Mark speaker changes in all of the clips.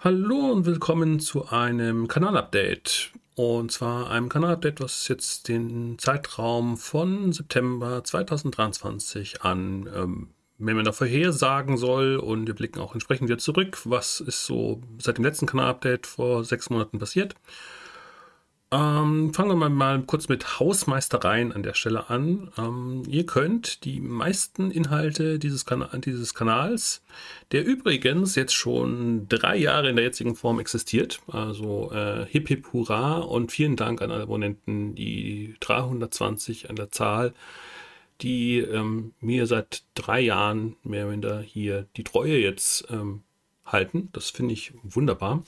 Speaker 1: Hallo und willkommen zu einem Kanalupdate. Und zwar einem Kanalupdate, was jetzt den Zeitraum von September 2023 an ähm, man da vorhersagen soll. Und wir blicken auch entsprechend wieder zurück. Was ist so seit dem letzten Kanalupdate vor sechs Monaten passiert? Ähm, fangen wir mal, mal, kurz mit Hausmeistereien an der Stelle an. Ähm, ihr könnt die meisten Inhalte dieses, Kana dieses, Kanals, der übrigens jetzt schon drei Jahre in der jetzigen Form existiert, also äh, hip hip hurra und vielen Dank an alle Abonnenten, die 320 an der Zahl, die ähm, mir seit drei Jahren mehr oder minder hier die Treue jetzt ähm, halten. Das finde ich wunderbar.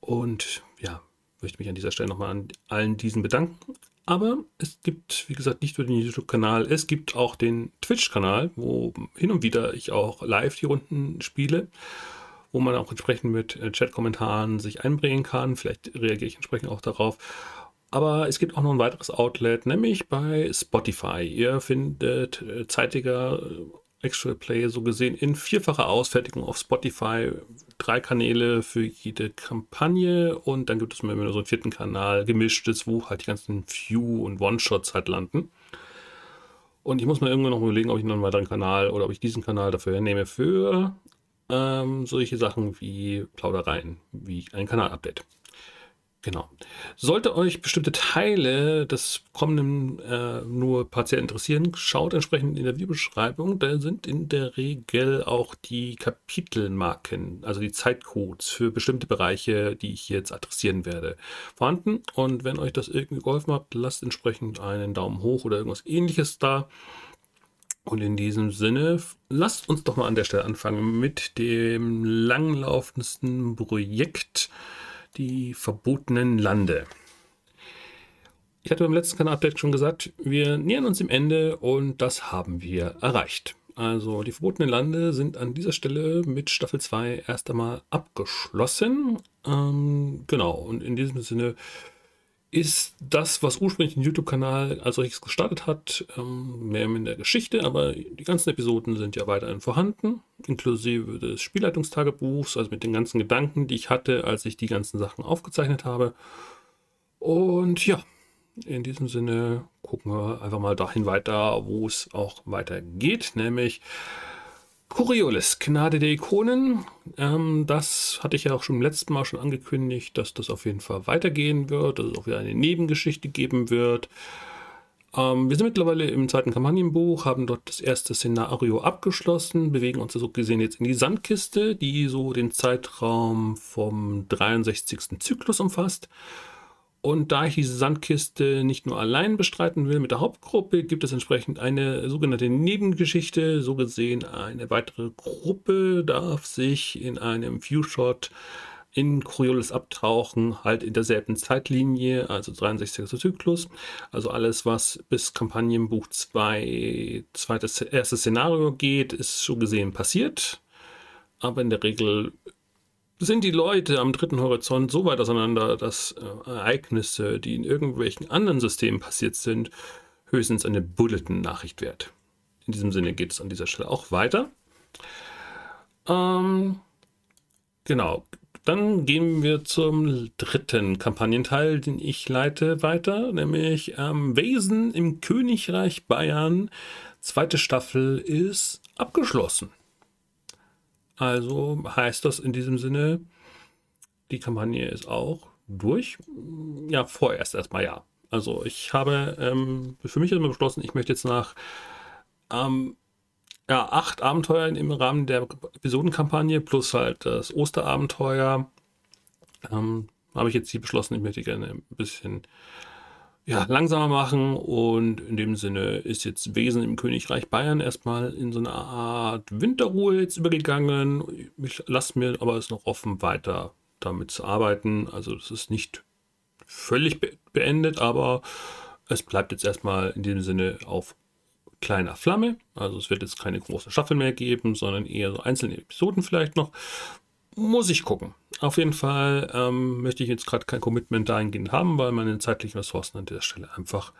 Speaker 1: Und ja, möchte mich an dieser Stelle nochmal an allen diesen bedanken. Aber es gibt, wie gesagt, nicht nur den YouTube-Kanal, es gibt auch den Twitch-Kanal, wo hin und wieder ich auch live die Runden spiele, wo man auch entsprechend mit äh, Chat-Kommentaren sich einbringen kann. Vielleicht reagiere ich entsprechend auch darauf. Aber es gibt auch noch ein weiteres Outlet, nämlich bei Spotify. Ihr findet äh, zeitiger Extra Play so gesehen in vierfacher Ausfertigung auf Spotify. Drei Kanäle für jede Kampagne und dann gibt es immer so einen vierten Kanal, gemischtes, wo halt die ganzen View- und One-Shots halt landen. Und ich muss mir irgendwann noch überlegen, ob ich noch einen weiteren Kanal oder ob ich diesen Kanal dafür nehme für ähm, solche Sachen wie Plaudereien, wie ein Kanalupdate. Genau. Sollte euch bestimmte Teile des kommenden äh, nur partiell interessieren, schaut entsprechend in der Videobeschreibung. Da sind in der Regel auch die Kapitelmarken, also die Zeitcodes für bestimmte Bereiche, die ich jetzt adressieren werde, vorhanden. Und wenn euch das irgendwie geholfen hat, lasst entsprechend einen Daumen hoch oder irgendwas ähnliches da. Und in diesem Sinne, lasst uns doch mal an der Stelle anfangen mit dem langlaufendsten Projekt die verbotenen Lande. Ich hatte beim letzten Kanal-Update schon gesagt, wir nähern uns dem Ende und das haben wir erreicht. Also die verbotenen Lande sind an dieser Stelle mit Staffel 2 erst einmal abgeschlossen. Ähm, genau, und in diesem Sinne ist das, was ursprünglich den YouTube-Kanal als solches gestartet hat, ähm, mehr in der Geschichte, aber die ganzen Episoden sind ja weiterhin vorhanden, inklusive des Spielleitungstagebuchs, also mit den ganzen Gedanken, die ich hatte, als ich die ganzen Sachen aufgezeichnet habe. Und ja, in diesem Sinne gucken wir einfach mal dahin weiter, wo es auch weitergeht, nämlich Coriolis, Gnade der Ikonen. Ähm, das hatte ich ja auch schon im letzten Mal schon angekündigt, dass das auf jeden Fall weitergehen wird, dass es auch wieder eine Nebengeschichte geben wird. Ähm, wir sind mittlerweile im zweiten Kampagnenbuch, haben dort das erste Szenario abgeschlossen, bewegen uns so gesehen jetzt in die Sandkiste, die so den Zeitraum vom 63. Zyklus umfasst. Und da ich diese Sandkiste nicht nur allein bestreiten will mit der Hauptgruppe, gibt es entsprechend eine sogenannte Nebengeschichte. So gesehen, eine weitere Gruppe darf sich in einem Viewshot in Coriolis abtauchen, halt in derselben Zeitlinie, also 63. Zyklus. Also alles, was bis Kampagnenbuch 2, zweites, erstes Szenario geht, ist so gesehen passiert. Aber in der Regel sind die Leute am dritten Horizont so weit auseinander, dass äh, Ereignisse, die in irgendwelchen anderen Systemen passiert sind, höchstens eine Bulletin-Nachricht wert. In diesem Sinne geht es an dieser Stelle auch weiter. Ähm, genau. Dann gehen wir zum dritten Kampagnenteil, den ich leite, weiter, nämlich ähm, Wesen im Königreich Bayern. Zweite Staffel ist abgeschlossen. Also heißt das in diesem Sinne, die Kampagne ist auch durch. Ja, vorerst erstmal ja. Also ich habe ähm, für mich immer beschlossen, ich möchte jetzt nach ähm, ja, acht Abenteuern im Rahmen der Episodenkampagne plus halt das Osterabenteuer ähm, habe ich jetzt hier beschlossen, ich möchte gerne ein bisschen ja, langsamer machen und in dem Sinne ist jetzt Wesen im Königreich Bayern erstmal in so eine Art Winterruhe jetzt übergegangen. Ich lasse mir aber es noch offen, weiter damit zu arbeiten. Also das ist nicht völlig be beendet, aber es bleibt jetzt erstmal in dem Sinne auf kleiner Flamme. Also es wird jetzt keine große Staffel mehr geben, sondern eher so einzelne Episoden vielleicht noch. Muss ich gucken. Auf jeden Fall ähm, möchte ich jetzt gerade kein Commitment dahingehend haben, weil meine zeitlichen Ressourcen an dieser Stelle einfach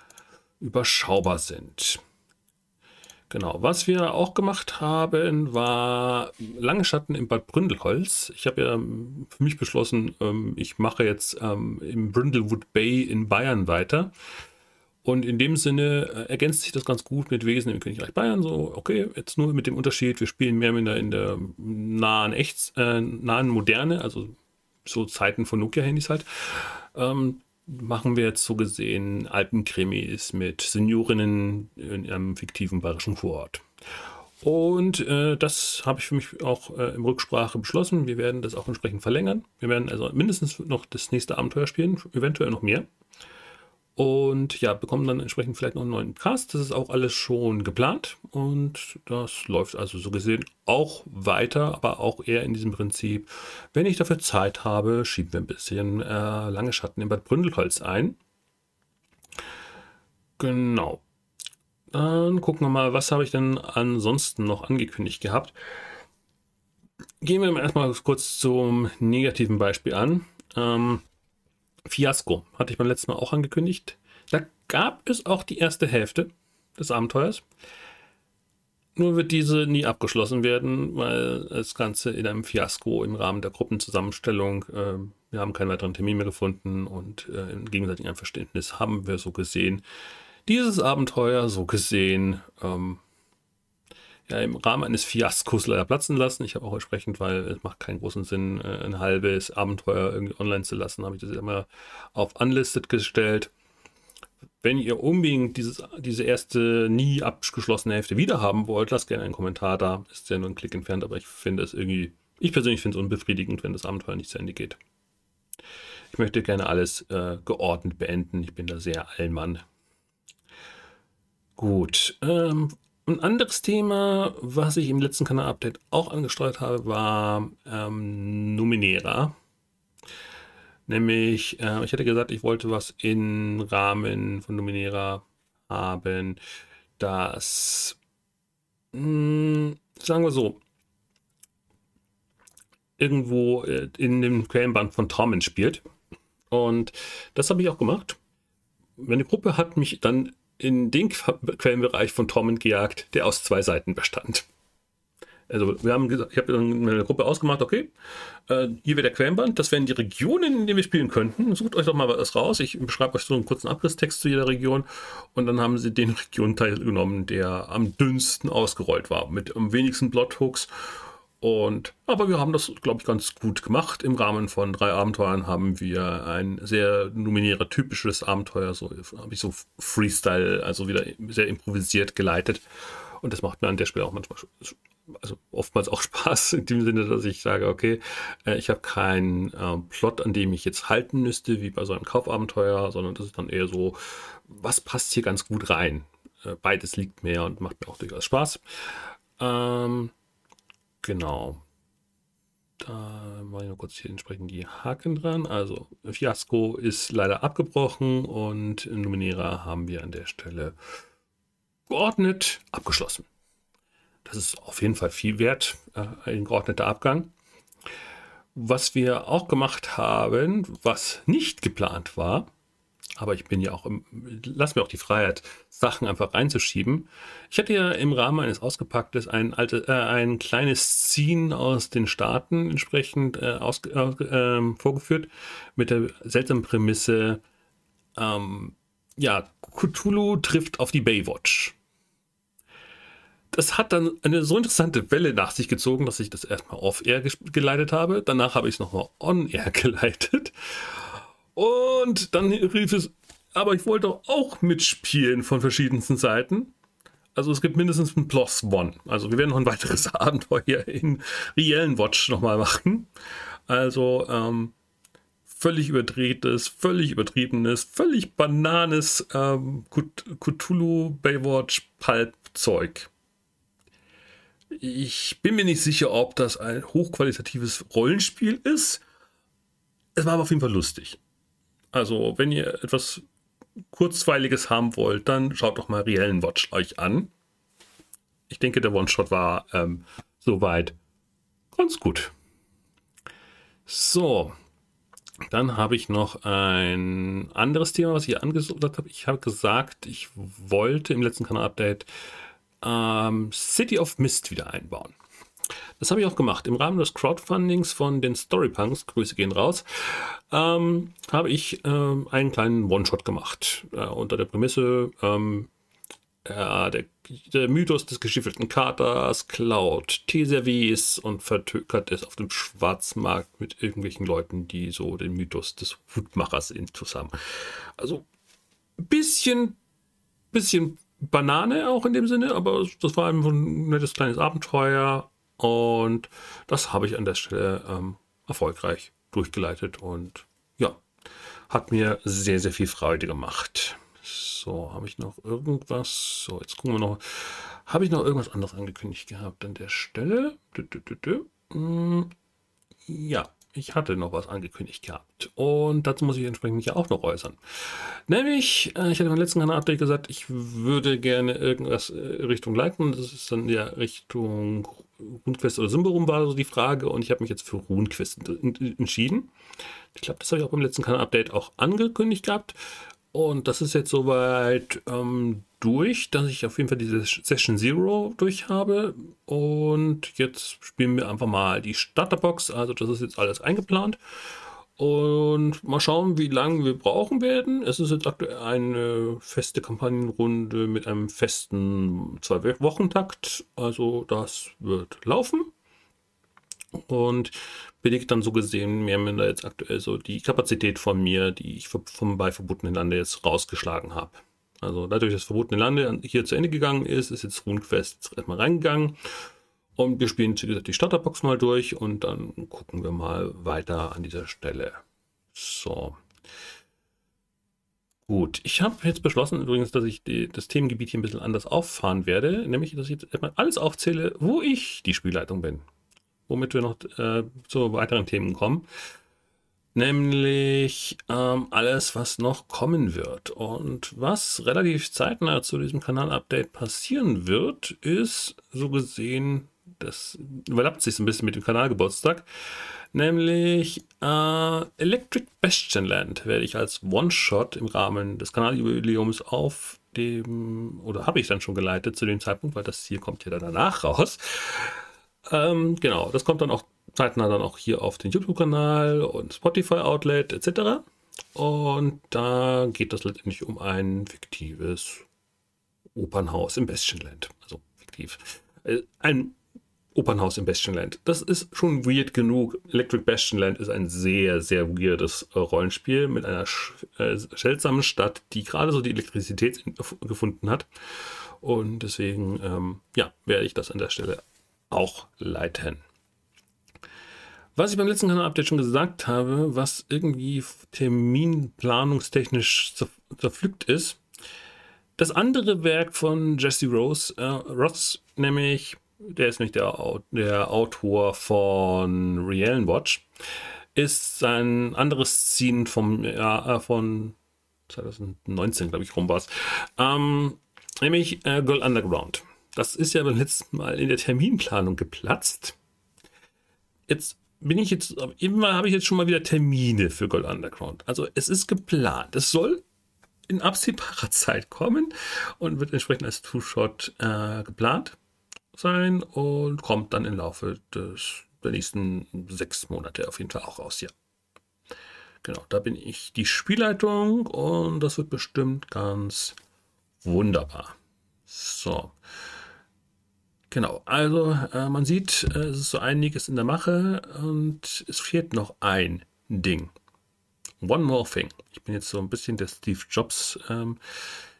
Speaker 1: überschaubar sind. Genau. Was wir auch gemacht haben, war lange Schatten im Bad Bründelholz. Ich habe ja für mich beschlossen, ähm, ich mache jetzt ähm, im Brindlewood Bay in Bayern weiter. Und in dem Sinne äh, ergänzt sich das ganz gut mit Wesen im Königreich Bayern. So, okay, jetzt nur mit dem Unterschied, wir spielen mehr in der, in der nahen, Echt, äh, nahen Moderne, also so Zeiten von Nokia-Handys halt. Ähm, machen wir jetzt so gesehen Alpenkrimis mit Seniorinnen in einem fiktiven bayerischen Vorort. Und äh, das habe ich für mich auch äh, im Rücksprache beschlossen. Wir werden das auch entsprechend verlängern. Wir werden also mindestens noch das nächste Abenteuer spielen, eventuell noch mehr. Und ja, bekommen dann entsprechend vielleicht noch einen neuen Cast. Das ist auch alles schon geplant. Und das läuft also so gesehen auch weiter, aber auch eher in diesem Prinzip. Wenn ich dafür Zeit habe, schieben wir ein bisschen äh, lange Schatten in Bad Bründelholz ein. Genau. Dann gucken wir mal, was habe ich denn ansonsten noch angekündigt gehabt. Gehen wir erstmal kurz zum negativen Beispiel an. Ähm, Fiasko hatte ich beim letzten Mal auch angekündigt. Da gab es auch die erste Hälfte des Abenteuers. Nur wird diese nie abgeschlossen werden, weil das Ganze in einem Fiasko im Rahmen der Gruppenzusammenstellung, äh, wir haben keinen weiteren Termin mehr gefunden und äh, im gegenseitigen Einverständnis haben wir so gesehen dieses Abenteuer so gesehen ähm, ja, im Rahmen eines Fiaskos leider platzen lassen. Ich habe auch entsprechend, weil es macht keinen großen Sinn, äh, ein halbes Abenteuer irgendwie online zu lassen, habe ich das immer auf Unlisted gestellt. Wenn ihr unbedingt dieses, diese erste nie abgeschlossene Hälfte wieder haben wollt, lasst gerne einen Kommentar da. Ist ja nur ein Klick entfernt, aber ich finde es irgendwie, ich persönlich finde es unbefriedigend, wenn das Abenteuer nicht zu Ende geht. Ich möchte gerne alles äh, geordnet beenden. Ich bin da sehr Allmann. Gut. Ähm, ein anderes Thema, was ich im letzten Kanal-Update auch angesteuert habe, war ähm, Numenera. Nämlich, äh, ich hatte gesagt, ich wollte was im Rahmen von Numenera haben, das, mh, hm, sagen wir so, irgendwo äh, in dem Quellenband von Torment spielt. Und das habe ich auch gemacht. Meine Gruppe hat mich dann in den Quellenbereich von Torment gejagt, der aus zwei Seiten bestand. Also wir haben gesagt, ich habe eine Gruppe ausgemacht, okay, äh, hier wäre der Quellenband, das wären die Regionen, in denen wir spielen könnten. Sucht euch doch mal was raus. Ich beschreibe euch so einen kurzen Abrisstext zu jeder Region und dann haben sie den Regionteil genommen, der am dünnsten ausgerollt war, mit am wenigsten Plothooks und, aber wir haben das, glaube ich, ganz gut gemacht. Im Rahmen von drei Abenteuern haben wir ein sehr nominärer, typisches Abenteuer, so habe ich so Freestyle, also wieder sehr improvisiert geleitet. Und das macht mir an der Stelle auch manchmal, also oftmals auch Spaß, in dem Sinne, dass ich sage, okay, äh, ich habe keinen äh, Plot, an dem ich jetzt halten müsste, wie bei so einem Kaufabenteuer, sondern das ist dann eher so, was passt hier ganz gut rein? Äh, beides liegt mir und macht mir auch durchaus Spaß. Ähm, Genau. Da mache ich noch kurz hier entsprechend die Haken dran. Also Fiasco ist leider abgebrochen und Numenera haben wir an der Stelle geordnet abgeschlossen. Das ist auf jeden Fall viel wert, äh, ein geordneter Abgang. Was wir auch gemacht haben, was nicht geplant war, aber ich bin ja auch, im, lass mir auch die Freiheit, Sachen einfach reinzuschieben. Ich hatte ja im Rahmen eines Ausgepacktes ein, alte, äh, ein kleines Scene aus den Staaten entsprechend äh, aus, äh, vorgeführt mit der seltsamen Prämisse, ähm, ja, Cthulhu trifft auf die Baywatch. Das hat dann eine so interessante Welle nach sich gezogen, dass ich das erstmal off-air geleitet habe. Danach habe ich es nochmal on-air geleitet. Und dann rief es, aber ich wollte auch mitspielen von verschiedensten Seiten. Also es gibt mindestens ein Plus One. Also wir werden noch ein weiteres Abenteuer in Reellen Watch nochmal machen. Also ähm, völlig überdrehtes, völlig übertriebenes, völlig bananes ähm, Cthulhu Baywatch Pulp Zeug. Ich bin mir nicht sicher, ob das ein hochqualitatives Rollenspiel ist. Es war aber auf jeden Fall lustig. Also, wenn ihr etwas Kurzweiliges haben wollt, dann schaut doch mal Reellen Watch euch an. Ich denke, der One-Shot war ähm, soweit ganz gut. So, dann habe ich noch ein anderes Thema, was ich angesucht habe. Ich habe gesagt, ich wollte im letzten Kanal-Update ähm, City of Mist wieder einbauen. Das habe ich auch gemacht. Im Rahmen des Crowdfundings von den Storypunks, Grüße gehen raus, ähm, habe ich ähm, einen kleinen One-Shot gemacht. Äh, unter der Prämisse, ähm, ja, der, der, Mythos des geschiffelten Katers klaut Teeservice und vertökert es auf dem Schwarzmarkt mit irgendwelchen Leuten, die so den Mythos des Hutmachers zusammen. Also ein bisschen, bisschen Banane auch in dem Sinne, aber das war einfach ein nettes kleines Abenteuer und das habe ich an der Stelle ähm, erfolgreich durchgeleitet und ja, hat mir sehr, sehr viel Freude gemacht. So, habe ich noch irgendwas? So, jetzt gucken wir noch. Habe ich noch irgendwas anderes angekündigt gehabt an der Stelle? Hm, ja, ich hatte noch was angekündigt gehabt. Und dazu muss ich entsprechend mich ja auch noch äußern. Nämlich, äh, ich hatte beim letzten Update gesagt, ich würde gerne irgendwas äh, Richtung leiten. Das ist dann ja Richtung RuneQuest oder Symborum war so die Frage. Und ich habe mich jetzt für RuneQuest entschieden. Ich glaube, das habe ich auch beim letzten Kanal-Update auch angekündigt gehabt. Und das ist jetzt soweit ähm, durch, dass ich auf jeden Fall diese Session Zero durch habe. Und jetzt spielen wir einfach mal die Starterbox. Also das ist jetzt alles eingeplant. Und mal schauen, wie lange wir brauchen werden. Es ist jetzt aktuell eine feste Kampagnenrunde mit einem festen Zwei-Wochen-Takt. Also das wird laufen. Und belegt dann so gesehen mehr oder minder jetzt aktuell so die Kapazität von mir, die ich vom bei Verbotenen Lande jetzt rausgeschlagen habe. Also dadurch, dass Verbotene Lande hier zu Ende gegangen ist, ist jetzt RuneQuest erstmal reingegangen. Und wir spielen die Starterbox mal durch und dann gucken wir mal weiter an dieser Stelle. So. Gut, ich habe jetzt beschlossen übrigens, dass ich die, das Themengebiet hier ein bisschen anders auffahren werde, nämlich dass ich jetzt erstmal alles aufzähle, wo ich die Spielleitung bin womit wir noch äh, zu weiteren Themen kommen. Nämlich ähm, alles, was noch kommen wird. Und was relativ zeitnah zu diesem Kanal-Update passieren wird, ist so gesehen, das überlappt sich so ein bisschen mit dem Kanalgeburtstag, nämlich äh, Electric Bastion Land werde ich als One-Shot im Rahmen des Kanaljubiläums auf dem, oder habe ich dann schon geleitet zu dem Zeitpunkt, weil das hier kommt ja dann danach raus. Ähm, genau, das kommt dann auch zeitnah dann auch hier auf den YouTube-Kanal und Spotify-Outlet etc. Und da geht es letztendlich um ein fiktives Opernhaus im Bastionland. Also fiktiv. Äh, ein Opernhaus im Bastionland. Das ist schon weird genug. Electric Bastionland ist ein sehr, sehr weirdes äh, Rollenspiel mit einer äh, seltsamen Stadt, die gerade so die Elektrizität gefunden hat. Und deswegen, ähm, ja, werde ich das an der Stelle auch leiten. Was ich beim letzten Kanal-Update schon gesagt habe, was irgendwie terminplanungstechnisch zerpflückt ist, das andere Werk von Jesse Rose, äh, Ross, nämlich, der ist nämlich der, der Autor von Real Watch, ist ein anderes Ziehen vom, ja, äh, von 2019, glaube ich, rum war es, ähm, nämlich äh, Girl Underground. Das ist ja beim letzten Mal in der Terminplanung geplatzt. Jetzt bin ich jetzt, immer habe ich jetzt schon mal wieder Termine für Gold Underground. Also es ist geplant. Es soll in absehbarer Zeit kommen und wird entsprechend als Two-Shot äh, geplant sein und kommt dann im Laufe des, der nächsten sechs Monate auf jeden Fall auch raus, ja. Genau, da bin ich die Spielleitung und das wird bestimmt ganz wunderbar. So. Genau, also äh, man sieht, äh, es ist so einiges in der Mache und es fehlt noch ein Ding. One more thing. Ich bin jetzt so ein bisschen der Steve Jobs. Ähm,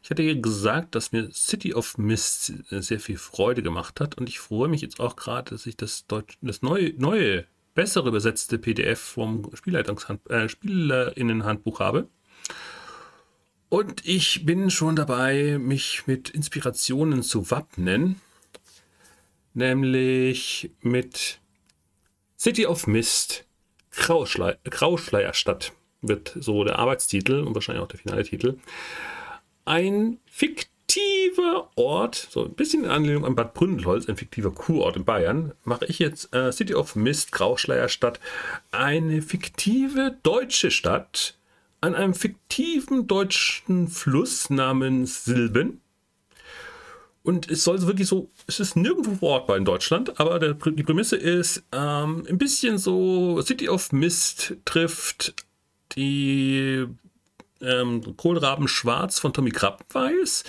Speaker 1: ich hatte ja gesagt, dass mir City of Mist sehr viel Freude gemacht hat und ich freue mich jetzt auch gerade, dass ich das, Deutsch, das neue, neue, bessere übersetzte PDF vom äh, Spielerinnenhandbuch habe. Und ich bin schon dabei, mich mit Inspirationen zu wappnen nämlich mit City of Mist, Grauschle Grauschleierstadt wird so der Arbeitstitel und wahrscheinlich auch der finale Titel. Ein fiktiver Ort, so ein bisschen in Anlehnung an Bad Bründelholz, ein fiktiver Kurort in Bayern, mache ich jetzt äh, City of Mist, Grauschleierstadt, eine fiktive deutsche Stadt an einem fiktiven deutschen Fluss namens Silben Und es soll wirklich so, es ist nirgendwo verortbar in Deutschland, aber der, die Prämisse ist ähm, ein bisschen so City of Mist trifft die ähm, Kohlraben Schwarz von Tommy Krabbenweiß.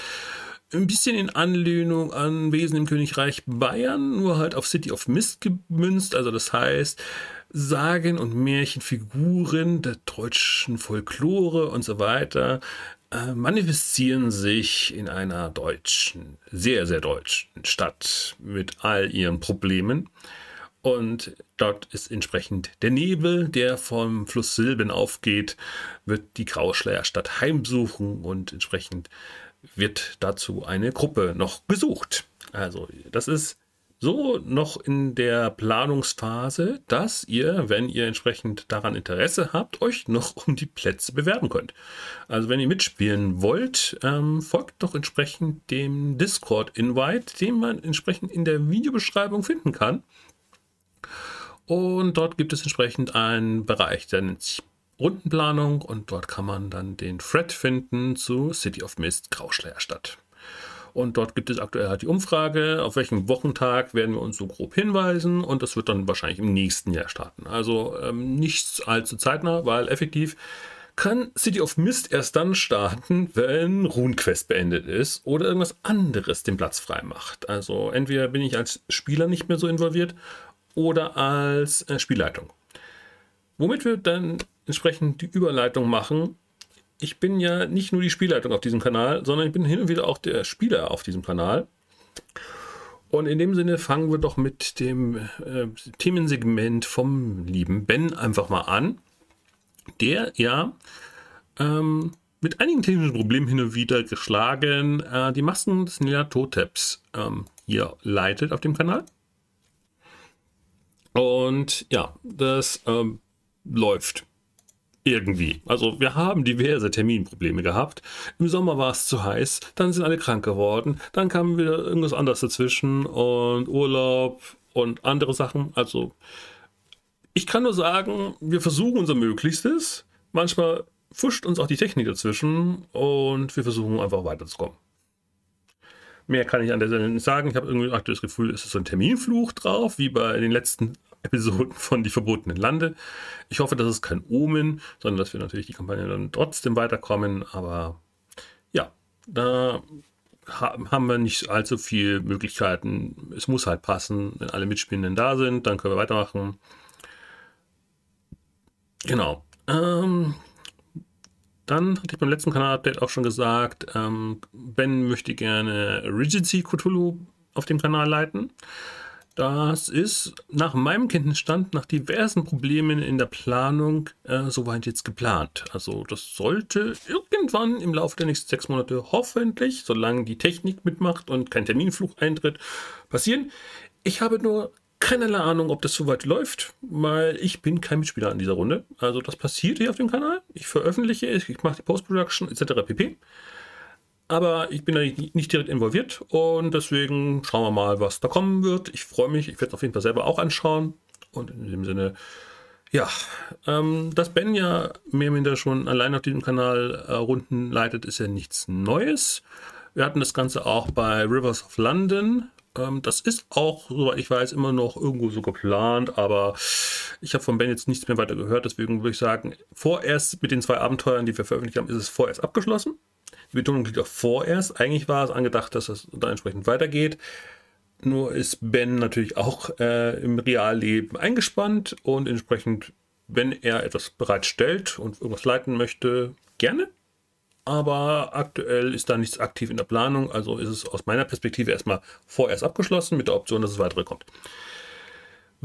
Speaker 1: Ein bisschen in Anlehnung an Wesen im Königreich Bayern, nur halt auf City of Mist gemünzt. Also das heißt, Sagen und Märchenfiguren der deutschen Folklore und so weiter manifestieren sich in einer deutschen, sehr, sehr deutschen Stadt mit all ihren Problemen. Und dort ist entsprechend der Nebel, der vom Fluss Silben aufgeht, wird die Grauschleierstadt heimsuchen und entsprechend wird dazu eine Gruppe noch gesucht. Also das ist so noch in der Planungsphase, dass ihr, wenn ihr entsprechend daran Interesse habt, euch noch um die Plätze bewerben könnt. Also wenn ihr mitspielen wollt, ähm, folgt doch entsprechend dem Discord-Invite, den man entsprechend in der Videobeschreibung finden kann. Und dort gibt es entsprechend einen Bereich, der nennt sich Rundenplanung und dort kann man dann den Thread finden zu City of Mist Grauschleierstadt. Und dort gibt es aktuell halt die Umfrage, auf welchem Wochentag werden wir uns so grob hinweisen. Und das wird dann wahrscheinlich im nächsten Jahr starten. Also ähm, nichts allzu zeitnah, weil effektiv kann City of Mist erst dann starten, wenn RuneQuest beendet ist oder irgendwas anderes den Platz frei macht. Also entweder bin ich als Spieler nicht mehr so involviert oder als äh, Spielleitung. Womit wir dann entsprechend die Überleitung machen ich bin ja nicht nur die Spielleitung auf diesem Kanal, sondern ich bin hin und wieder auch der Spieler auf diesem Kanal. Und in dem Sinne fangen wir doch mit dem äh, Themensegment vom lieben Ben einfach mal an, der ja ähm, mit einigen technischen Problemen hin und wieder geschlagen äh, die Masken des Nila Toteps ähm, hier leitet auf dem Kanal. Und ja, das ähm, läuft irgendwie. Also wir haben diverse Terminprobleme gehabt. Im Sommer war es zu heiß, dann sind alle krank geworden, dann kam wieder irgendwas anderes dazwischen und Urlaub und andere Sachen. Also ich kann nur sagen, wir versuchen unser Möglichstes. Manchmal fuscht uns auch die Technik dazwischen und wir versuchen einfach weiterzukommen. Mehr kann ich an der Stelle nicht sagen. Ich habe irgendwie das Gefühl, es ist so ein Terminfluch drauf, wie bei den letzten Episoden von Die verbotenen Lande. Ich hoffe, das ist kein Omen, sondern dass wir natürlich die Kampagne dann trotzdem weiterkommen. Aber ja, da haben wir nicht allzu viele Möglichkeiten. Es muss halt passen, wenn alle Mitspielenden da sind, dann können wir weitermachen. Genau. Ähm, dann hatte ich beim letzten Kanal-Update auch schon gesagt, ähm, Ben möchte gerne Regency Cthulhu auf dem Kanal leiten. Das ist nach meinem Kenntnisstand, nach diversen Problemen in der Planung, äh, soweit jetzt geplant. Also das sollte irgendwann im Laufe der nächsten sechs Monate hoffentlich, solange die Technik mitmacht und kein Terminfluch eintritt, passieren. Ich habe nur keinerlei Ahnung, ob das soweit läuft, weil ich bin kein Mitspieler an dieser Runde. Also das passiert hier auf dem Kanal. Ich veröffentliche, ich mache die Post-Production etc. pp. Aber ich bin da nicht direkt involviert und deswegen schauen wir mal, was da kommen wird. Ich freue mich, ich werde es auf jeden Fall selber auch anschauen. Und in dem Sinne, ja, ähm, dass Ben ja mehr oder minder schon allein auf diesem Kanal äh, Runden leitet, ist ja nichts Neues. Wir hatten das Ganze auch bei Rivers of London. Ähm, das ist auch, soweit ich weiß, immer noch irgendwo so geplant, aber ich habe von Ben jetzt nichts mehr weiter gehört. Deswegen würde ich sagen, vorerst mit den zwei Abenteuern, die wir veröffentlicht haben, ist es vorerst abgeschlossen. Die Betonung liegt auch vorerst. Eigentlich war es angedacht, dass es da entsprechend weitergeht. Nur ist Ben natürlich auch äh, im Realleben eingespannt und entsprechend, wenn er etwas bereitstellt und irgendwas leiten möchte, gerne. Aber aktuell ist da nichts aktiv in der Planung, also ist es aus meiner Perspektive erstmal vorerst abgeschlossen mit der Option, dass es weitere kommt.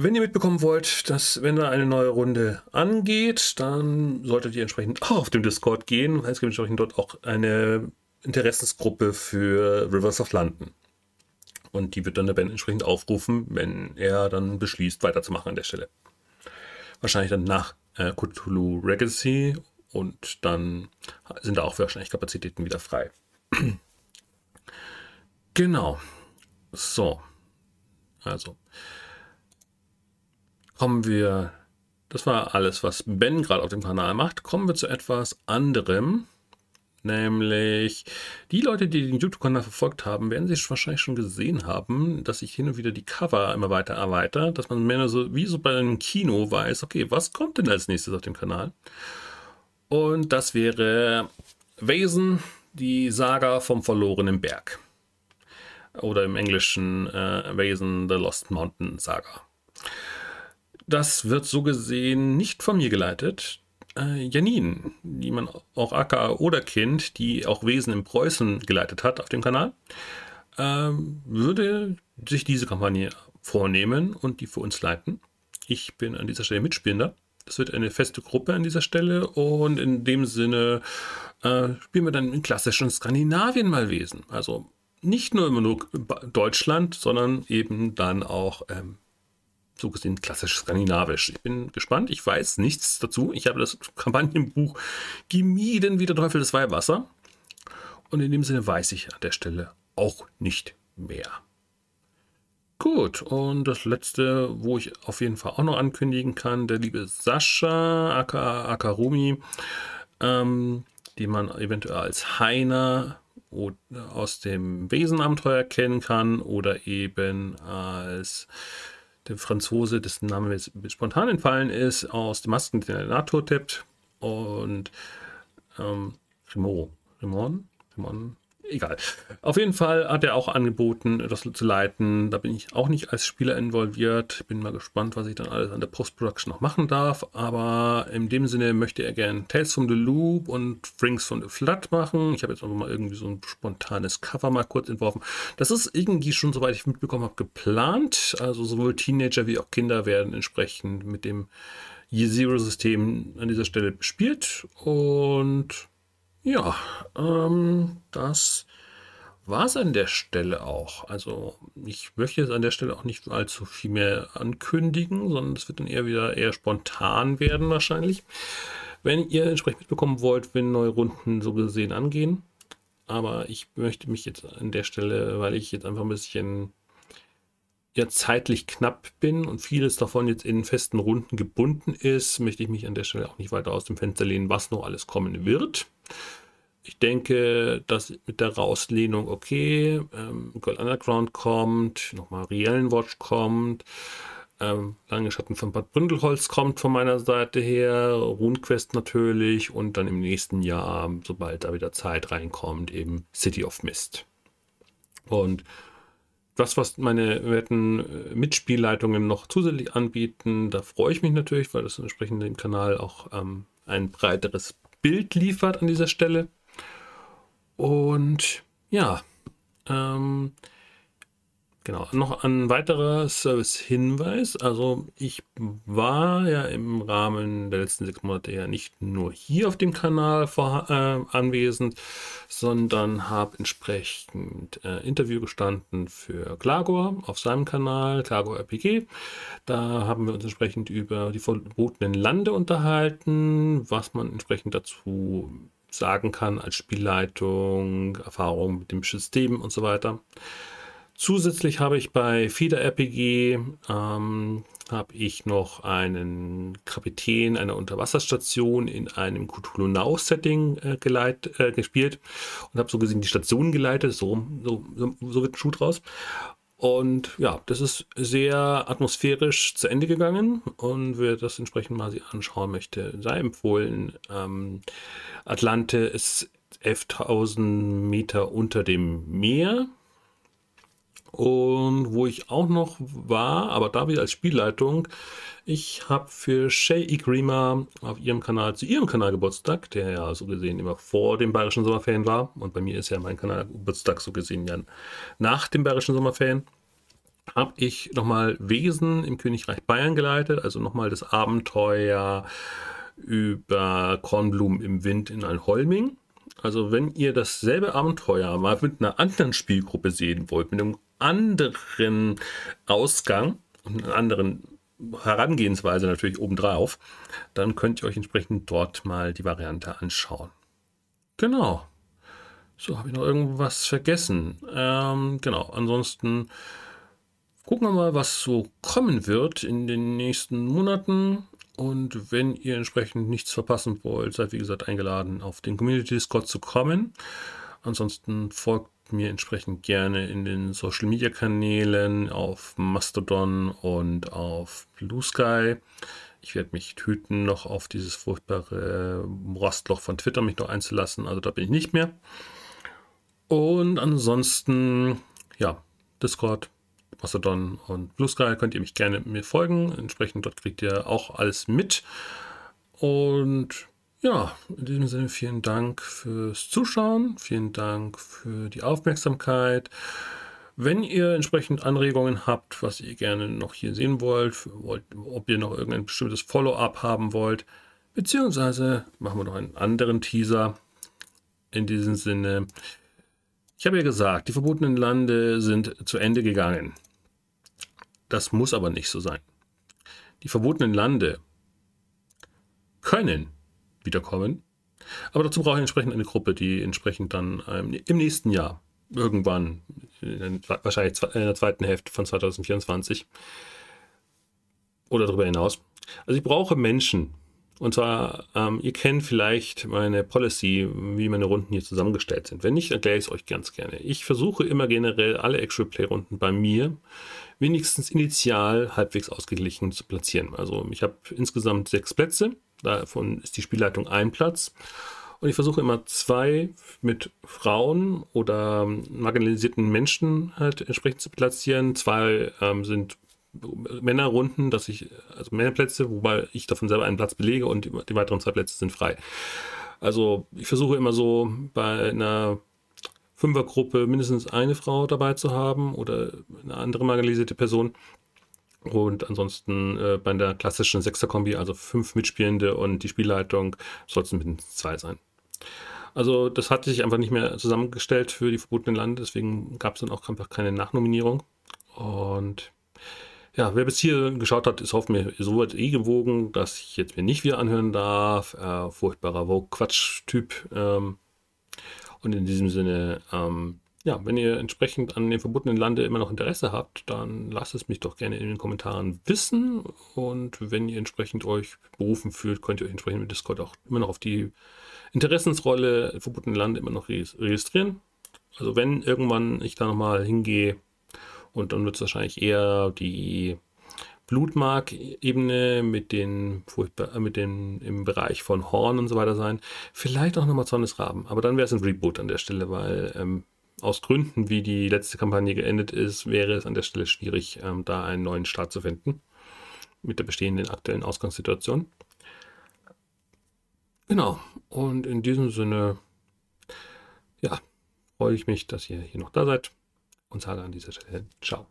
Speaker 1: Wenn ihr mitbekommen wollt, dass wenn da eine neue Runde angeht, dann solltet ihr entsprechend auch auf dem Discord gehen. Es gibt entsprechend dort auch eine Interessensgruppe für Rivers of London. Und die wird dann der Ben entsprechend aufrufen, wenn er dann beschließt, weiterzumachen an der Stelle. Wahrscheinlich dann nach äh, Cthulhu Legacy und dann sind da auch wahrscheinlich Kapazitäten wieder frei. genau. So. Also kommen wir, das war alles, was Ben gerade auf dem Kanal macht, kommen wir zu etwas anderem, Nämlich die Leute, die den YouTube-Kanal verfolgt haben, werden sich wahrscheinlich schon gesehen haben, dass ich hin und wieder die Cover immer weiter erweitere, dass man mehr so wie so bei einem Kino weiß, okay, was kommt denn als nächstes auf dem Kanal? Und das wäre Wesen, die Saga vom verlorenen Berg. Oder im Englischen äh, Wesen, The Lost Mountain Saga. Das wird so gesehen nicht von mir geleitet äh, Janine, die man auch aka oder kennt, die auch Wesen in Preußen geleitet hat auf dem Kanal, äh, würde sich diese Kampagne vornehmen und die für uns leiten. Ich bin an dieser Stelle Mitspielender. Das wird eine feste Gruppe an dieser Stelle und in dem Sinne äh, spielen wir dann in klassischen Skandinavien mal Wesen. Also nicht nur immer nur Deutschland, sondern eben dann auch ähm, so gesehen klassisch skandinavisch. Ich bin gespannt, ich weiß nichts dazu. Ich habe das Kampagnenbuch gemieden wie der Teufel das Weihwasser. Und in dem Sinne weiß ich an der Stelle auch nicht mehr. Gut, und das letzte, wo ich auf jeden Fall auch noch ankündigen kann, der liebe Sascha aka Akarumi, ähm, den man eventuell als Heiner aus dem Wesenabenteuer kennen kann oder eben als der Franzose, dessen Name mir jetzt spontan entfallen ist, aus dem Masken der Naturtip und ähm, Rimon. Rimon? Rimon? Egal. Auf jeden Fall hat er auch angeboten, das zu leiten. Da bin ich auch nicht als Spieler involviert. Bin mal gespannt, was ich dann alles an der Post-Production noch machen darf. Aber in dem Sinne möchte er gerne Tales from the Loop und Frings from the Flood machen. Ich habe jetzt einfach mal irgendwie so ein spontanes Cover mal kurz entworfen. Das ist irgendwie schon, soweit ich mitbekommen habe, geplant. Also sowohl Teenager wie auch Kinder werden entsprechend mit dem Year-Zero-System an dieser Stelle bespielt. Und ja, ähm, das war es an der Stelle auch. Also ich möchte jetzt an der Stelle auch nicht allzu viel mehr ankündigen, sondern es wird dann eher wieder eher spontan werden wahrscheinlich. Wenn ihr entsprechend mitbekommen wollt, wenn neue Runden so gesehen angehen. Aber ich möchte mich jetzt an der Stelle, weil ich jetzt einfach ein bisschen ja zeitlich knapp bin und vieles davon jetzt in festen Runden gebunden ist, möchte ich mich an der Stelle auch nicht weiter aus dem Fenster lehnen, was noch alles kommen wird. Ich denke, dass mit der Rauslehnung, okay, ähm, Gold Underground kommt, nochmal Reellen Watch kommt, ähm, Lange Schatten von Bad Bründelholz kommt von meiner Seite her, RuneQuest natürlich und dann im nächsten Jahr, sobald da wieder Zeit reinkommt, eben City of Mist. Und das, was meine werten äh, Mitspielleitungen noch zusätzlich anbieten, da freue ich mich natürlich, weil das entsprechend dem Kanal auch ähm, ein breiteres Bild liefert an dieser Stelle. Und ja, ähm, Genau, noch ein weiterer Service-Hinweis. Also ich war ja im Rahmen der letzten sechs Monate ja nicht nur hier auf dem Kanal vor, äh, anwesend, sondern habe entsprechend äh, Interview gestanden für Klagor auf seinem Kanal, Klagor RPG. Da haben wir uns entsprechend über die verbotenen Lande unterhalten, was man entsprechend dazu sagen kann als Spielleitung, Erfahrung mit dem System und so weiter. Zusätzlich habe ich bei Fieder RPG ähm, habe ich noch einen Kapitän einer Unterwasserstation in einem Cthulhu Now Setting äh, geleit, äh, gespielt und habe so gesehen die Station geleitet. So, so, so wird ein Schuh draus. Und ja, das ist sehr atmosphärisch zu Ende gegangen und wer das entsprechend mal sich anschauen möchte, sei empfohlen. Ähm, Atlante ist 11.000 Meter unter dem Meer und wo ich auch noch war, aber da wieder als Spielleitung, ich habe für Shay Igrima auf ihrem Kanal, zu ihrem Kanal Geburtstag, der ja so gesehen immer vor dem Bayerischen Sommerferien war, und bei mir ist ja mein Kanal Geburtstag so gesehen ja nach dem Bayerischen Sommerferien, habe ich nochmal Wesen im Königreich Bayern geleitet, also nochmal das Abenteuer über Kornblumen im Wind in Alholming. Also wenn ihr dasselbe Abenteuer mal mit einer anderen Spielgruppe sehen wollt, mit einem anderen Ausgang und einer anderen Herangehensweise natürlich obendrauf, dann könnt ihr euch entsprechend dort mal die Variante anschauen. Genau. So, habe ich noch irgendwas vergessen? Ähm, genau, ansonsten gucken wir mal, was so kommen wird in den nächsten Monaten. Und wenn ihr entsprechend nichts verpassen wollt, seid wie gesagt eingeladen, auf den Community Discord zu kommen. Ansonsten folgt mir entsprechend gerne in den Social Media Kanälen auf Mastodon und auf Blue Sky. Ich werde mich hüten, noch auf dieses furchtbare Rostloch von Twitter mich noch einzulassen. Also da bin ich nicht mehr. Und ansonsten, ja, Discord, Mastodon und Blue Sky könnt ihr mich gerne mir folgen. Entsprechend dort kriegt ihr auch alles mit. Und ja, in diesem Sinne vielen Dank fürs Zuschauen, vielen Dank für die Aufmerksamkeit. Wenn ihr entsprechend Anregungen habt, was ihr gerne noch hier sehen wollt, wollt ob ihr noch irgendein bestimmtes Follow-up haben wollt, beziehungsweise machen wir noch einen anderen Teaser. In diesem Sinne, ich habe ja gesagt, die verbotenen Lande sind zu Ende gegangen. Das muss aber nicht so sein. Die verbotenen Lande können wiederkommen, aber dazu brauche ich entsprechend eine Gruppe, die entsprechend dann ähm, im nächsten Jahr, irgendwann, wahrscheinlich in der zweiten Hälfte von 2024 oder darüber hinaus. Also ich brauche Menschen, und zwar, ähm, ihr kennt vielleicht meine Policy, wie meine Runden hier zusammengestellt sind. Wenn nicht, erkläre ich es euch ganz gerne. Ich versuche immer generell alle Actual Play Runden bei mir wenigstens initial halbwegs ausgeglichen zu platzieren. Also ich habe insgesamt sechs Plätze, davon ist die Spielleitung ein Platz. Und ich versuche immer zwei mit Frauen oder marginalisierten Menschen halt entsprechend zu platzieren. Zwei ähm, sind Männerrunden, dass ich, also Männerplätze, wobei ich davon selber einen Platz belege und die, die weiteren zwei Plätze sind frei. Also ich versuche immer so bei einer Fünfergruppe mindestens eine Frau dabei zu haben oder eine andere marginalisierte Person. Und ansonsten äh, bei der klassischen Sechser-Kombi, also fünf Mitspielende und die Spielleitung, soll es mindestens zwei sein. Also das hatte sich einfach nicht mehr zusammengestellt für die verbotenen Lande, deswegen gab es dann auch einfach keine Nachnominierung. Und ja, wer bis hier geschaut hat, ist hoffentlich so weit eh gewogen, dass ich jetzt mir nicht wieder anhören darf. Äh, furchtbarer Vogue-Quatsch-Typ. Ähm, und in diesem Sinne, ähm, ja, wenn ihr entsprechend an den verbotenen Lande immer noch Interesse habt, dann lasst es mich doch gerne in den Kommentaren wissen. Und wenn ihr entsprechend euch berufen fühlt, könnt ihr euch entsprechend mit Discord auch immer noch auf die Interessensrolle verbotene Lande immer noch registrieren. Also wenn irgendwann ich da nochmal hingehe, und dann wird es wahrscheinlich eher die Blutmark-Ebene mit den, äh, mit den im Bereich von Horn und so weiter sein. Vielleicht auch nochmal Zornesraben, aber dann wäre es ein Reboot an der Stelle, weil ähm, aus Gründen, wie die letzte Kampagne geendet ist, wäre es an der Stelle schwierig, ähm, da einen neuen Start zu finden mit der bestehenden aktuellen Ausgangssituation. Genau, und in diesem Sinne, ja, freue ich mich, dass ihr hier noch da seid und sage an dieser Stelle Ciao.